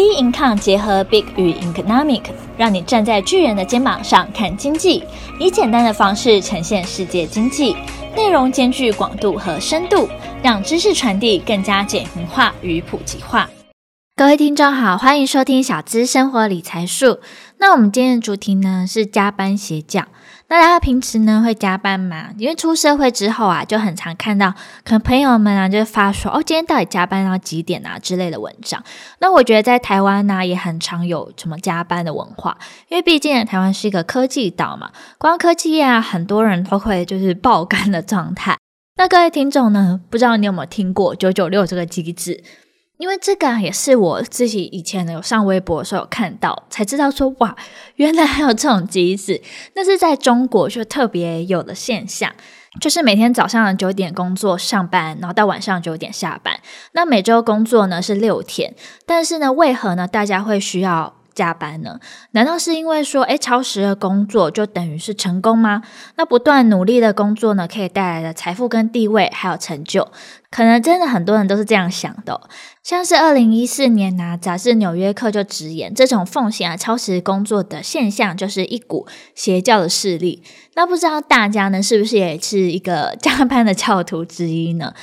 Big Income 结合 Big 与 Economic，让你站在巨人的肩膀上看经济，以简单的方式呈现世界经济，内容兼具广度和深度，让知识传递更加简明化与普及化。各位听众好，欢迎收听小资生活理财术。那我们今天的主题呢是加班邪教。那大家平时呢会加班吗？因为出社会之后啊，就很常看到可能朋友们啊就发说哦，今天到底加班到几点啊之类的文章。那我觉得在台湾呢也很常有什么加班的文化，因为毕竟台湾是一个科技岛嘛，光科技业啊，很多人都会就是爆肝的状态。那各位听众呢，不知道你有没有听过九九六这个机制？因为这个，也是我自己以前有上微博的时候看到，才知道说哇，原来还有这种机制。那是在中国就特别有的现象，就是每天早上九点工作上班，然后到晚上九点下班。那每周工作呢是六天，但是呢，为何呢大家会需要加班呢？难道是因为说，诶，超时的工作就等于是成功吗？那不断努力的工作呢，可以带来的财富跟地位还有成就，可能真的很多人都是这样想的。像是二零一四年呐，杂志《纽约客》就直言，这种奉行啊超时工作的现象，就是一股邪教的势力。那不知道大家呢，是不是也是一个加班的教徒之一呢？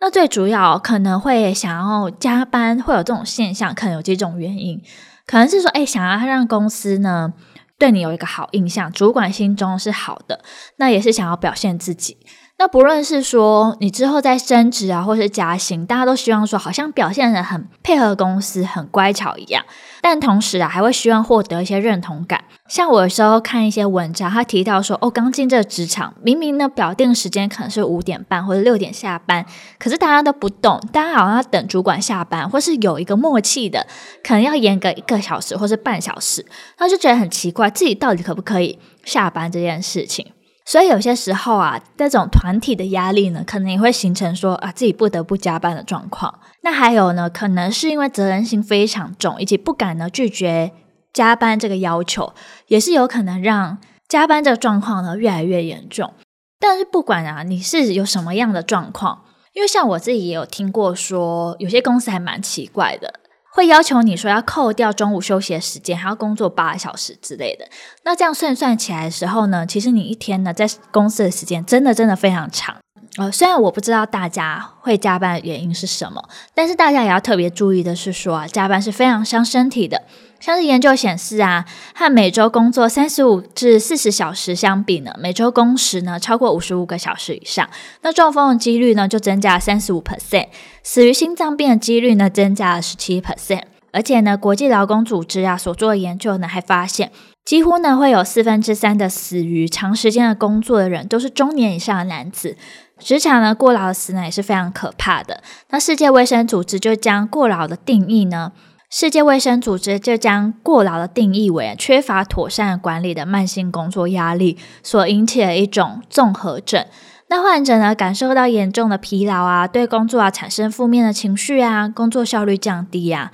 那最主要可能会想要加班，会有这种现象，可能有几种原因。可能是说，哎，想要让公司呢对你有一个好印象，主管心中是好的，那也是想要表现自己。那不论是说你之后再升职啊，或是加薪，大家都希望说好像表现得很配合公司、很乖巧一样。但同时啊，还会希望获得一些认同感。像我有时候看一些文章，他提到说，哦，刚进这个职场，明明呢表定时间可能是五点半或者六点下班，可是大家都不动，大家好像要等主管下班，或是有一个默契的，可能要延个一个小时或是半小时，他就觉得很奇怪，自己到底可不可以下班这件事情。所以有些时候啊，这种团体的压力呢，可能也会形成说啊，自己不得不加班的状况。那还有呢，可能是因为责任心非常重，以及不敢呢拒绝加班这个要求，也是有可能让加班这个状况呢越来越严重。但是不管啊，你是有什么样的状况，因为像我自己也有听过说，有些公司还蛮奇怪的。会要求你说要扣掉中午休息的时间，还要工作八小时之类的。那这样算算起来的时候呢，其实你一天呢在公司的时间真的真的非常长。呃，虽然我不知道大家会加班的原因是什么，但是大家也要特别注意的是说啊，加班是非常伤身体的。像是研究显示啊，和每周工作三十五至四十小时相比呢，每周工时呢超过五十五个小时以上，那中风的几率呢就增加了三十五 percent，死于心脏病的几率呢增加了十七 percent。而且呢，国际劳工组织啊所做的研究呢还发现，几乎呢会有四分之三的死于长时间的工作的人都是中年以上的男子。职场呢过劳死呢也是非常可怕的。那世界卫生组织就将过劳的定义呢。世界卫生组织就将过劳的定义为缺乏妥善管理的慢性工作压力所引起的一种综合症。那患者呢，感受到严重的疲劳啊，对工作啊产生负面的情绪啊，工作效率降低啊。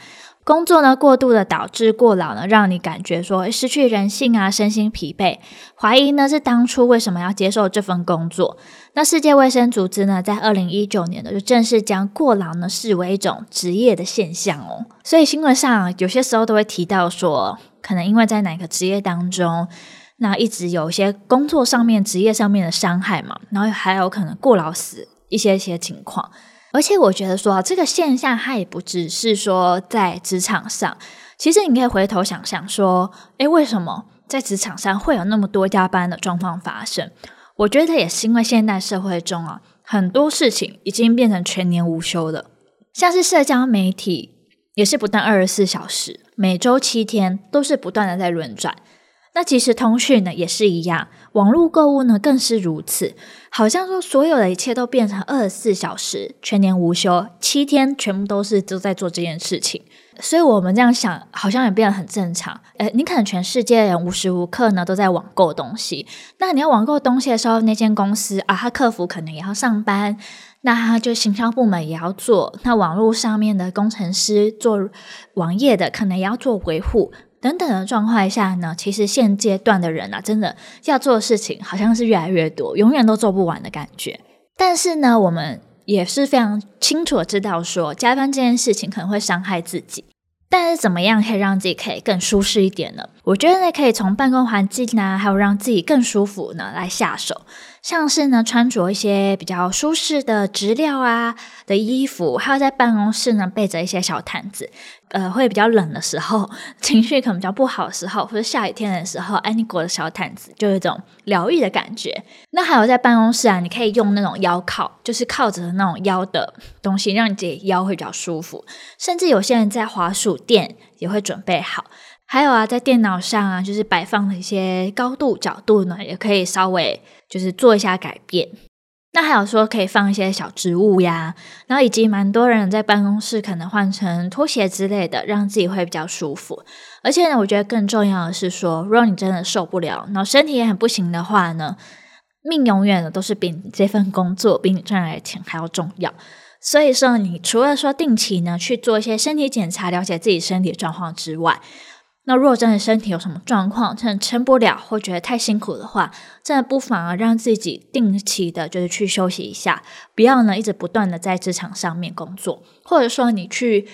工作呢过度的导致过劳呢，让你感觉说失去人性啊，身心疲惫，怀疑呢是当初为什么要接受这份工作。那世界卫生组织呢，在二零一九年呢就正式将过劳呢视为一种职业的现象哦。所以新闻上有些时候都会提到说，可能因为在哪个职业当中，那一直有一些工作上面、职业上面的伤害嘛，然后还有可能过劳死一些一些情况。而且我觉得说，这个现象它也不只是说在职场上，其实你可以回头想想说，诶，为什么在职场上会有那么多加班的状况发生？我觉得也是因为现代社会中啊，很多事情已经变成全年无休了，像是社交媒体也是不断二十四小时，每周七天都是不断的在轮转。那其实通讯呢也是一样，网络购物呢更是如此。好像说所有的一切都变成二十四小时，全年无休，七天全部都是都在做这件事情。所以我们这样想，好像也变得很正常。诶，你可能全世界人无时无刻呢都在网购东西。那你要网购东西的时候，那间公司啊，他客服可能也要上班，那他就行销部门也要做。那网络上面的工程师做网页的，可能也要做维护。等等的状况下呢，其实现阶段的人啊，真的要做的事情好像是越来越多，永远都做不完的感觉。但是呢，我们也是非常清楚的知道说，加班这件事情可能会伤害自己。但是怎么样可以让自己可以更舒适一点呢？我觉得呢，可以从办公环境呢，还有让自己更舒服呢来下手。像是呢，穿着一些比较舒适的质料啊的衣服，还有在办公室呢备着一些小毯子，呃，会比较冷的时候，情绪可能比较不好的时候，或者下雨天的时候，哎，你裹着小毯子，就有一种疗愈的感觉。那还有在办公室啊，你可以用那种腰靠，就是靠着那种腰的东西，让你自己腰会比较舒服。甚至有些人在滑鼠垫也会准备好。还有啊，在电脑上啊，就是摆放的一些高度角度呢，也可以稍微就是做一下改变。那还有说可以放一些小植物呀，然后以及蛮多人在办公室可能换成拖鞋之类的，让自己会比较舒服。而且呢，我觉得更重要的是说，如果你真的受不了，然后身体也很不行的话呢，命永远的都是比你这份工作比你赚来的钱还要重要。所以说，你除了说定期呢去做一些身体检查，了解自己身体状况之外，那如果真的身体有什么状况，真的撑不了，或觉得太辛苦的话，真的不妨啊让自己定期的，就是去休息一下，不要呢一直不断的在职场上面工作，或者说你去。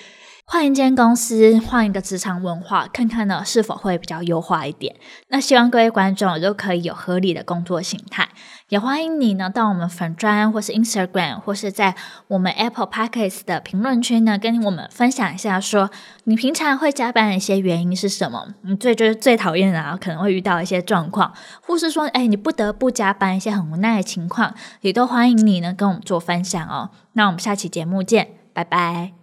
换一间公司，换一个职场文化，看看呢是否会比较优化一点。那希望各位观众都可以有合理的工作形态，也欢迎你呢到我们粉专或是 Instagram 或是在我们 Apple Podcasts 的评论区呢，跟我们分享一下说，你平常会加班的一些原因是什么？你最就是最讨厌的啊，可能会遇到一些状况，或是说，哎，你不得不加班一些很无奈的情况，也都欢迎你呢跟我们做分享哦。那我们下期节目见，拜拜。